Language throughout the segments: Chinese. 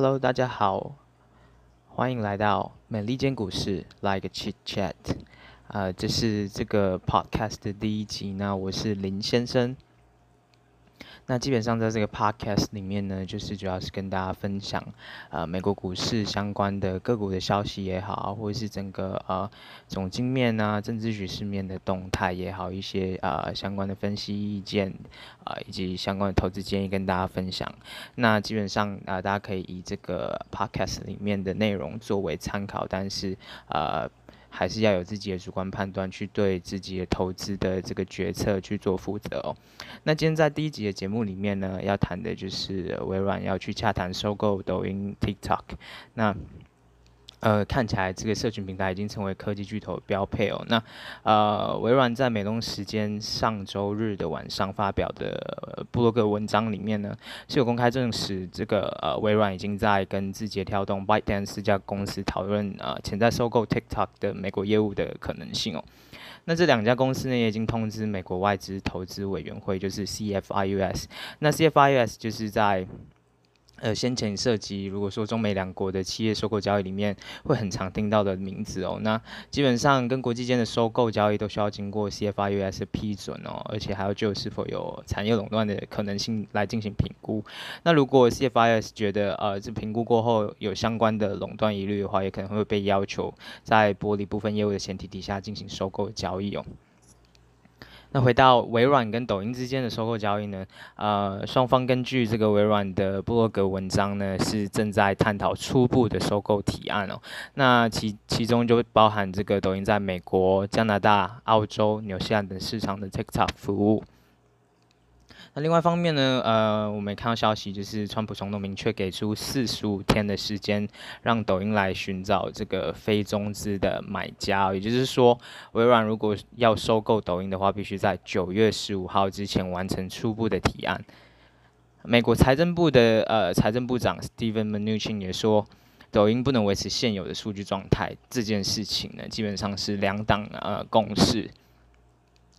Hello，大家好，欢迎来到美利坚股市，Like chit chat，呃，这是这个 podcast 的第一集，那我是林先生。那基本上在这个 podcast 里面呢，就是主要是跟大家分享，呃，美国股市相关的个股的消息也好，或者是整个呃总经面啊、政治局势面的动态也好，一些呃相关的分析意见，啊、以及相关的投资建议跟大家分享。那基本上啊、大家可以以这个 podcast 里面的内容作为参考，但是呃。还是要有自己的主观判断，去对自己的投资的这个决策去做负责哦。那今天在第一集的节目里面呢，要谈的就是微软要去洽谈收购抖音 TikTok。那呃，看起来这个社群平台已经成为科技巨头标配哦。那呃，微软在美东时间上周日的晚上发表的部落格文章里面呢，是有公开证实这个呃，微软已经在跟字节跳动、ByteDance 这家公司讨论呃潜在收购 TikTok 的美国业务的可能性哦。那这两家公司呢，也已经通知美国外资投资委员会，就是 CFIUS。那 CFIUS 就是在呃，先前涉及，如果说中美两国的企业收购交易里面，会很常听到的名字哦。那基本上跟国际间的收购交易都需要经过 CFIUS 的批准哦，而且还要就是否有产业垄断的可能性来进行评估。那如果 CFIUS 觉得呃，这评估过后有相关的垄断疑虑的话，也可能会被要求在剥离部分业务的前提底下进行收购交易哦。那回到微软跟抖音之间的收购交易呢，呃，双方根据这个微软的布洛格文章呢，是正在探讨初步的收购提案哦。那其其中就包含这个抖音在美国、加拿大、澳洲、纽西兰等市场的 TikTok 服务。另外一方面呢，呃，我们也看到消息，就是川普总统明确给出四十五天的时间，让抖音来寻找这个非中资的买家。也就是说，微软如果要收购抖音的话，必须在九月十五号之前完成初步的提案。美国财政部的呃财政部长 Steven Mnuchin 也说，抖音不能维持现有的数据状态，这件事情呢，基本上是两党呃共识。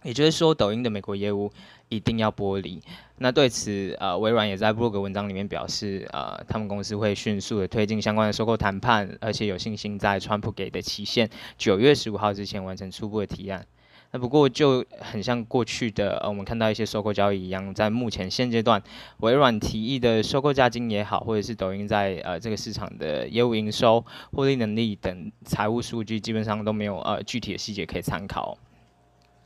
也就是说，抖音的美国业务一定要剥离。那对此，呃，微软也在部落格文章里面表示，呃，他们公司会迅速的推进相关的收购谈判，而且有信心在川普给的期限九月十五号之前完成初步的提案。那不过就很像过去的，呃，我们看到一些收购交易一样，在目前现阶段，微软提议的收购价金也好，或者是抖音在呃这个市场的业务营收、获利能力等财务数据，基本上都没有呃具体的细节可以参考。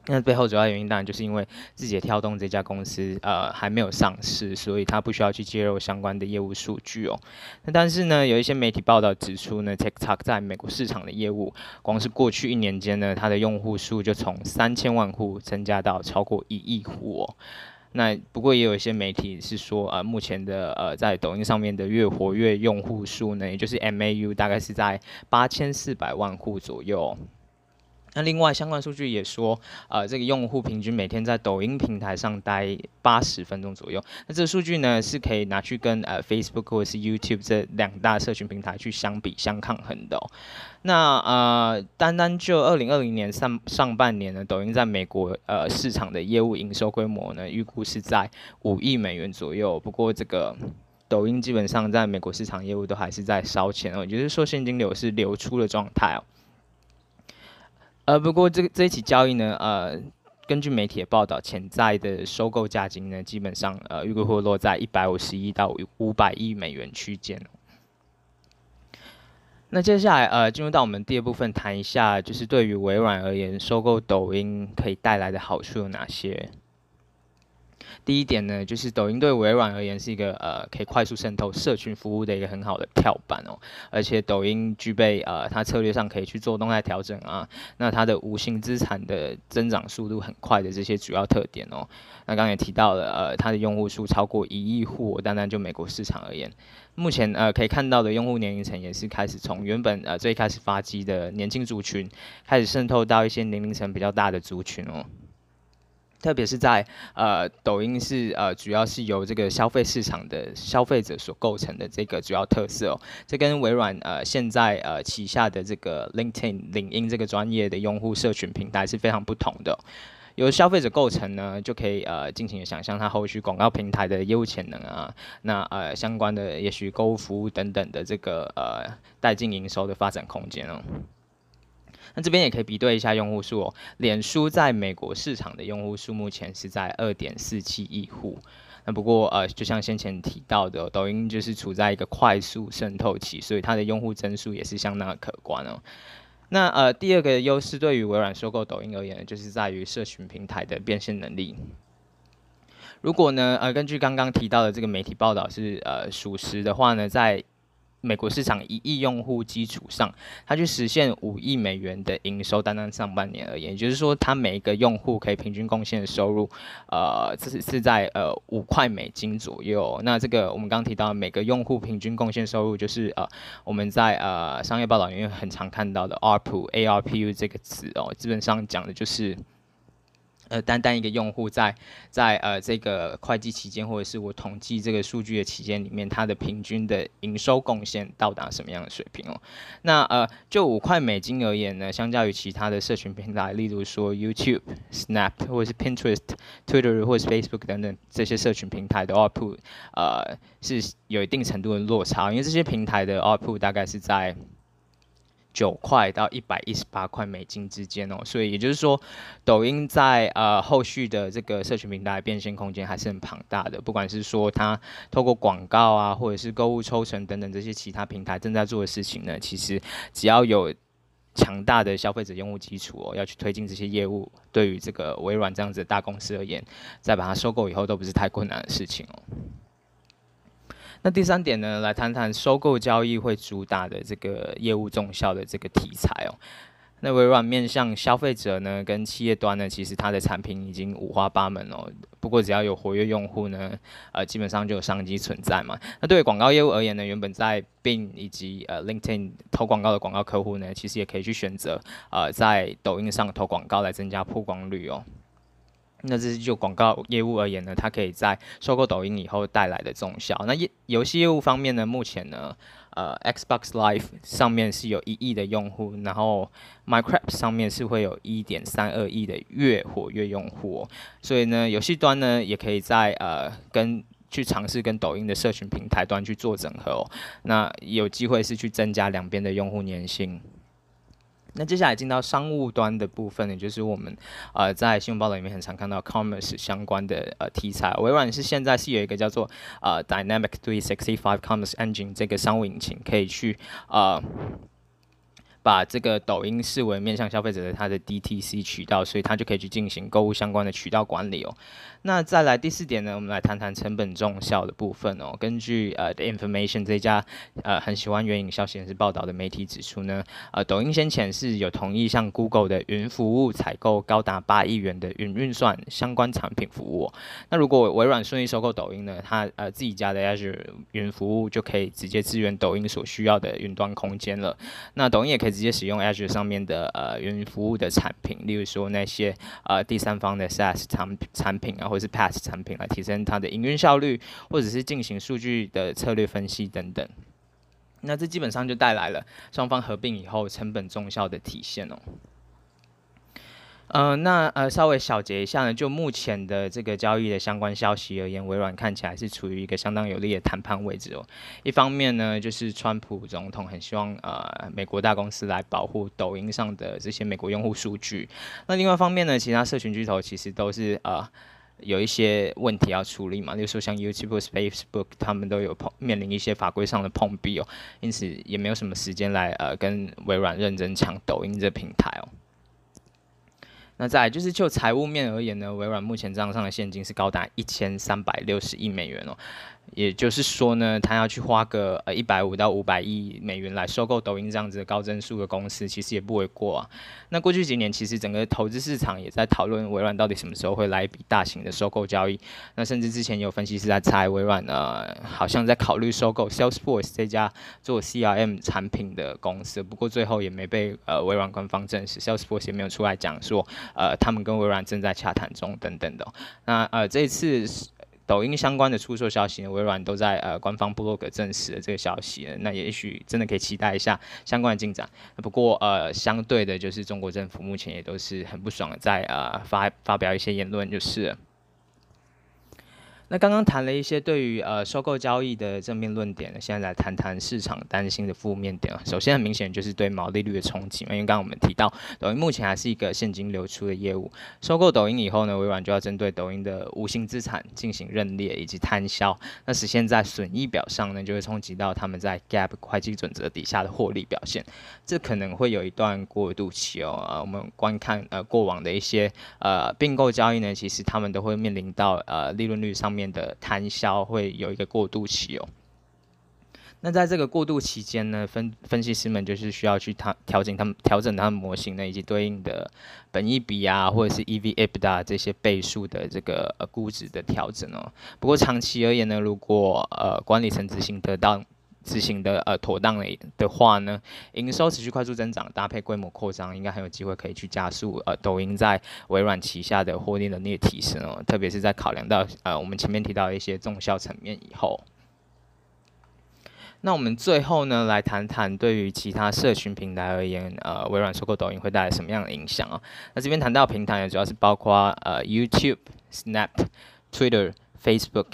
那背后主要原因当然就是因为字节跳动这家公司呃还没有上市，所以它不需要去揭露相关的业务数据哦。那但是呢，有一些媒体报道指出呢，TikTok 在美国市场的业务，光是过去一年间呢，它的用户数就从三千万户增加到超过一亿户哦。那不过也有一些媒体是说，呃，目前的呃在抖音上面的月活跃用户数呢，也就是 MAU 大概是在八千四百万户左右。那另外相关数据也说，呃，这个用户平均每天在抖音平台上待八十分钟左右。那这个数据呢，是可以拿去跟呃 Facebook 或者是 YouTube 这两大社群平台去相比相抗衡的哦。那呃，单单就二零二零年上上半年呢，抖音在美国呃市场的业务营收规模呢，预估是在五亿美元左右。不过这个抖音基本上在美国市场业务都还是在烧钱哦，也就是说现金流是流出的状态哦。呃，不过这个这一起交易呢，呃，根据媒体的报道，潜在的收购价金呢，基本上呃，预估会落在一百五十亿到五百亿美元区间。那接下来呃，进入到我们第二部分，谈一下就是对于微软而言，收购抖音可以带来的好处有哪些？第一点呢，就是抖音对微软而言是一个呃可以快速渗透社群服务的一个很好的跳板哦，而且抖音具备呃它策略上可以去做动态调整啊，那它的无形资产的增长速度很快的这些主要特点哦，那刚刚也提到了呃它的用户数超过一亿户，单单就美国市场而言，目前呃可以看到的用户年龄层也是开始从原本呃最开始发迹的年轻族群，开始渗透到一些年龄层比较大的族群哦。特别是在呃，抖音是呃，主要是由这个消费市场的消费者所构成的这个主要特色哦，这跟微软呃现在呃旗下的这个 LinkedIn 领英这个专业的用户社群平台是非常不同的。由消费者构成呢，就可以呃尽情的想象它后续广告平台的业务潜能啊，那呃相关的也许购物服务等等的这个呃带进营收的发展空间哦。那这边也可以比对一下用户数哦，脸书在美国市场的用户数目前是在二点四七亿户。那不过呃，就像先前提到的，抖音就是处在一个快速渗透期，所以它的用户增速也是相当的可观哦。那呃，第二个优势对于微软收购抖音而言，就是在于社群平台的变现能力。如果呢，呃，根据刚刚提到的这个媒体报道是呃属实的话呢，在美国市场一亿用户基础上，它去实现五亿美元的营收，单单上半年而言，也就是说，它每一个用户可以平均贡献的收入，呃，这是是在呃五块美金左右。那这个我们刚刚提到每个用户平均贡献收入，就是呃我们在呃商业报道里面很常看到的 ARPU ARPU 这个词哦，基本上讲的就是。呃，单单一个用户在在呃这个会计期间，或者是我统计这个数据的期间里面，它的平均的营收贡献到达什么样的水平哦？那呃，就五块美金而言呢，相较于其他的社群平台，例如说 YouTube、Snap 或者是 Pinterest、Twitter 或者是 Facebook 等等这些社群平台的 output，呃，是有一定程度的落差，因为这些平台的 output 大概是在。九块到一百一十八块美金之间哦，所以也就是说，抖音在呃后续的这个社群平台变现空间还是很庞大的。不管是说它透过广告啊，或者是购物抽成等等这些其他平台正在做的事情呢，其实只要有强大的消费者用户基础哦，要去推进这些业务，对于这个微软这样子的大公司而言，再把它收购以后都不是太困难的事情哦。那第三点呢，来谈谈收购交易会主打的这个业务重效的这个题材哦。那微软面向消费者呢，跟企业端呢，其实它的产品已经五花八门哦。不过只要有活跃用户呢，呃，基本上就有商机存在嘛。那对于广告业务而言呢，原本在 Bing 以及呃 LinkedIn 投广告的广告客户呢，其实也可以去选择呃在抖音上投广告来增加曝光率哦。那这是就广告业务而言呢，它可以在收购抖音以后带来的这种效。那业游戏业务方面呢，目前呢，呃，Xbox Live 上面是有一亿的用户，然后 Minecraft 上面是会有一点三二亿的月活跃用户哦。所以呢，游戏端呢也可以在呃跟去尝试跟抖音的社群平台端去做整合哦。那有机会是去增加两边的用户粘性。那接下来进到商务端的部分呢，就是我们呃在新闻报道里面很常看到 commerce 相关的呃题材。微软是现在是有一个叫做呃 Dynamic 365 Commerce Engine 这个商务引擎，可以去呃。把这个抖音视为面向消费者的它的 DTC 渠道，所以它就可以去进行购物相关的渠道管理哦。那再来第四点呢，我们来谈谈成本重效的部分哦。根据呃 The Information 这家呃很喜欢援引消息人士报道的媒体指出呢，呃抖音先前是有同意向 Google 的云服务采购高达八亿元的云运算相关产品服务。那如果微软顺利收购抖音呢，它呃自己家的 Azure 云服务就可以直接支援抖音所需要的云端空间了。那抖音也可以。直接使用 Azure 上面的呃云服务的产品，例如说那些呃第三方的 SaaS 产产品啊，或者是 PaaS 产品来提升它的营运效率，或者是进行数据的策略分析等等。那这基本上就带来了双方合并以后成本重效的体现哦。呃，那呃，稍微小结一下呢，就目前的这个交易的相关消息而言，微软看起来是处于一个相当有利的谈判位置哦。一方面呢，就是川普总统很希望呃美国大公司来保护抖音上的这些美国用户数据。那另外一方面呢，其他社群巨头其实都是呃有一些问题要处理嘛，例如说像 YouTube、Facebook，他们都有碰面临一些法规上的碰壁哦，因此也没有什么时间来呃跟微软认真抢抖音这平台哦。那再来就是就财务面而言呢，微软目前账上的现金是高达一千三百六十亿美元哦。也就是说呢，他要去花个呃一百五到五百亿美元来收购抖音这样子的高增速的公司，其实也不为过啊。那过去几年，其实整个投资市场也在讨论微软到底什么时候会来一笔大型的收购交易。那甚至之前有分析师在猜，微软呢好像在考虑收购 Salesforce 这家做 CRM 产品的公司，不过最后也没被呃微软官方证实，Salesforce 也没有出来讲说呃他们跟微软正在洽谈中等等的。那呃这一次。抖音相关的出售消息呢，微软都在呃官方部落格证实了这个消息。那也许真的可以期待一下相关的进展。不过呃，相对的，就是中国政府目前也都是很不爽，在呃发发表一些言论，就是。那刚刚谈了一些对于呃收购交易的正面论点，现在来谈谈市场担心的负面点啊。首先很明显就是对毛利率的冲击嘛，因为刚刚我们提到抖音目前还是一个现金流出的业务，收购抖音以后呢，微软就要针对抖音的无形资产进行认列以及摊销，那实现在损益表上呢，就会冲击到他们在 GAAP 会计准则底下的获利表现，这可能会有一段过渡期哦。呃，我们观看呃过往的一些呃并购交易呢，其实他们都会面临到呃利润率上面。的摊销会有一个过渡期哦。那在这个过渡期间呢，分分析师们就是需要去调调整他们调整他们模型呢，以及对应的本益比啊，或者是 EV/EBITDA 这些倍数的这个呃估值的调整哦。不过长期而言呢，如果呃管理层执行得当。执行的呃妥当的的话呢，营收持续快速增长，搭配规模扩张，应该很有机会可以去加速呃抖音在微软旗下的获利能力的提升哦，特别是在考量到呃我们前面提到的一些重效层面以后。那我们最后呢，来谈谈对于其他社群平台而言，呃微软收购抖音会带来什么样的影响啊？那这边谈到平台呢，主要是包括呃 YouTube、Snap、Twitter、Facebook。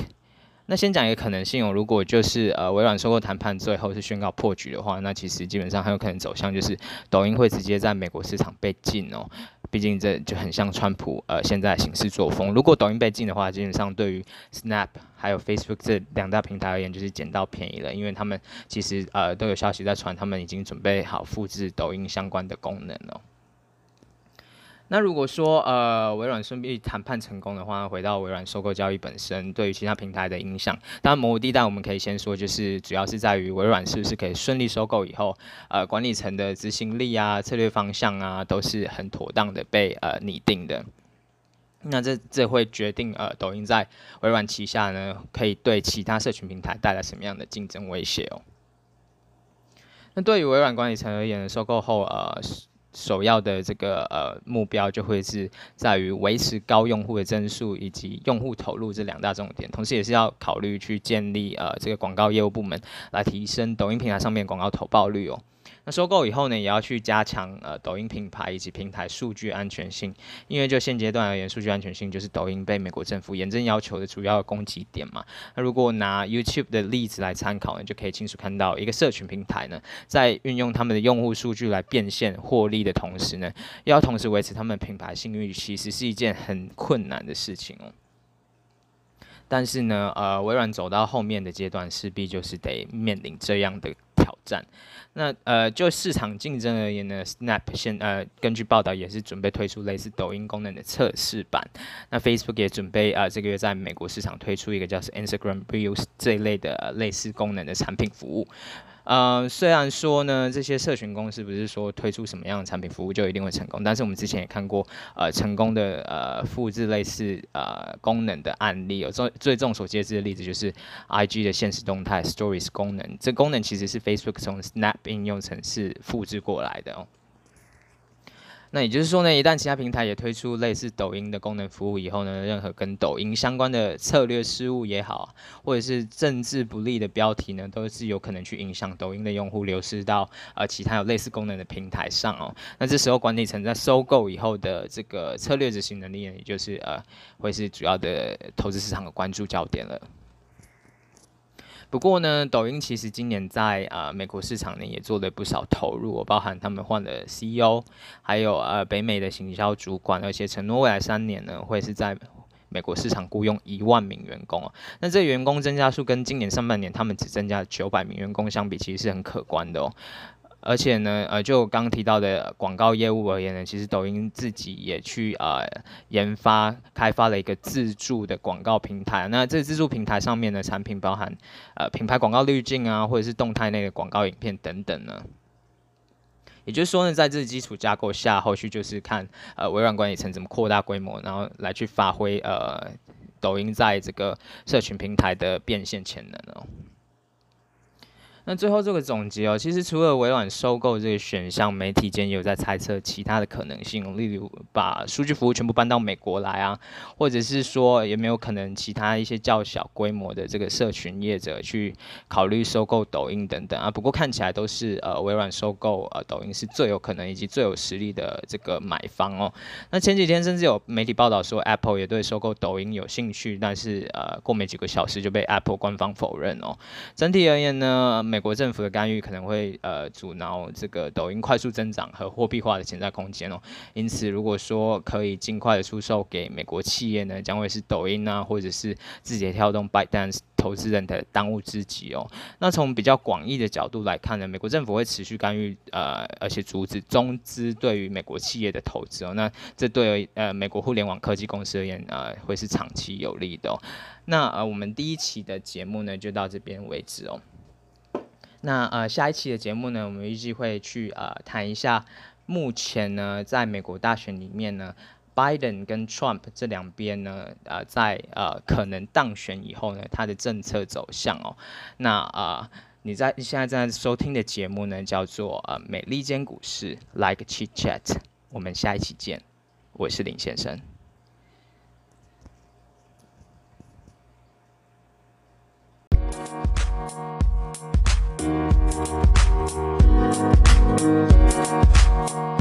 那先讲一个可能性哦，如果就是呃微软收购谈判最后是宣告破局的话，那其实基本上很有可能走向就是抖音会直接在美国市场被禁哦，毕竟这就很像川普呃现在行事作风。如果抖音被禁的话，基本上对于 Snap 还有 Facebook 这两大平台而言就是捡到便宜了，因为他们其实呃都有消息在传，他们已经准备好复制抖音相关的功能了。那如果说呃微软顺利谈判成功的话，回到微软收购交易本身对于其他平台的影响，当然模糊地带我们可以先说，就是主要是在于微软是不是可以顺利收购以后，呃管理层的执行力啊、策略方向啊都是很妥当的被呃拟定的。那这这会决定呃抖音在微软旗下呢，可以对其他社群平台带来什么样的竞争威胁哦。那对于微软管理层而言，收购后呃。首要的这个呃目标就会是在于维持高用户的增速以及用户投入这两大重点，同时也是要考虑去建立呃这个广告业务部门来提升抖音平台上面广告投报率哦。那收购以后呢，也要去加强呃抖音品牌以及平台数据安全性，因为就现阶段而言，数据安全性就是抖音被美国政府严正要求的主要的攻击点嘛。那如果拿 YouTube 的例子来参考呢，就可以清楚看到一个社群平台呢，在运用他们的用户数据来变现获利的同时呢，要同时维持他们品牌信誉，其实是一件很困难的事情哦。但是呢，呃，微软走到后面的阶段，势必就是得面临这样的挑战。那呃，就市场竞争而言呢，Snap 现呃根据报道也是准备推出类似抖音功能的测试版。那 Facebook 也准备啊、呃、这个月在美国市场推出一个叫做 Instagram Reels 这一类的、类似功能的产品服务。呃，虽然说呢，这些社群公司不是说推出什么样的产品服务就一定会成功，但是我们之前也看过呃成功的呃复制类似呃功能的案例，有最最众所皆知的例子就是 IG 的现实动态 Stories 功能，这功能其实是 Facebook 从 Snap 应用程式复制过来的哦。那也就是说呢，一旦其他平台也推出类似抖音的功能服务以后呢，任何跟抖音相关的策略失误也好，或者是政治不利的标题呢，都是有可能去影响抖音的用户流失到呃其他有类似功能的平台上哦。那这时候管理层在收购以后的这个策略执行能力呢，也就是呃会是主要的投资市场的关注焦点了。不过呢，抖音其实今年在啊、美国市场呢也做了不少投入，包含他们换了 CEO，还有呃北美的行销主管，而且承诺未来三年呢会是在美国市场雇佣一万名员工哦。那这员工增加数跟今年上半年他们只增加九百名员工相比，其实是很可观的哦。而且呢，呃，就刚提到的广告业务而言呢，其实抖音自己也去呃研发开发了一个自助的广告平台。那这自助平台上面的产品包含呃品牌广告滤镜啊，或者是动态内的广告影片等等呢。也就是说呢，在这基础架构下，后续就是看呃微软管理层怎么扩大规模，然后来去发挥呃抖音在这个社群平台的变现潜能哦。那最后这个总结哦，其实除了微软收购这个选项，媒体间也有在猜测其他的可能性，例如把数据服务全部搬到美国来啊，或者是说有没有可能其他一些较小规模的这个社群业者去考虑收购抖音等等啊。不过看起来都是呃微软收购呃抖音是最有可能以及最有实力的这个买方哦。那前几天甚至有媒体报道说 Apple 也对收购抖音有兴趣，但是呃过没几个小时就被 Apple 官方否认哦。整体而言呢，美美国政府的干预可能会呃阻挠这个抖音快速增长和货币化的潜在空间哦。因此，如果说可以尽快的出售给美国企业呢，将会是抖音啊，或者是字节跳动、ByteDance 投资人的当务之急哦。那从比较广义的角度来看呢，美国政府会持续干预呃，而且阻止中资对于美国企业的投资哦。那这对呃美国互联网科技公司而言呃，会是长期有利的哦。那呃，我们第一期的节目呢，就到这边为止哦。那呃，下一期的节目呢，我们预计会去呃谈一下，目前呢，在美国大选里面呢，Biden 跟 Trump 这两边呢，呃，在呃可能当选以后呢，他的政策走向哦。那、呃，你在你现在正在收听的节目呢，叫做呃美利坚股市 Like Chit Chat，我们下一期见，我是林先生。Thank you.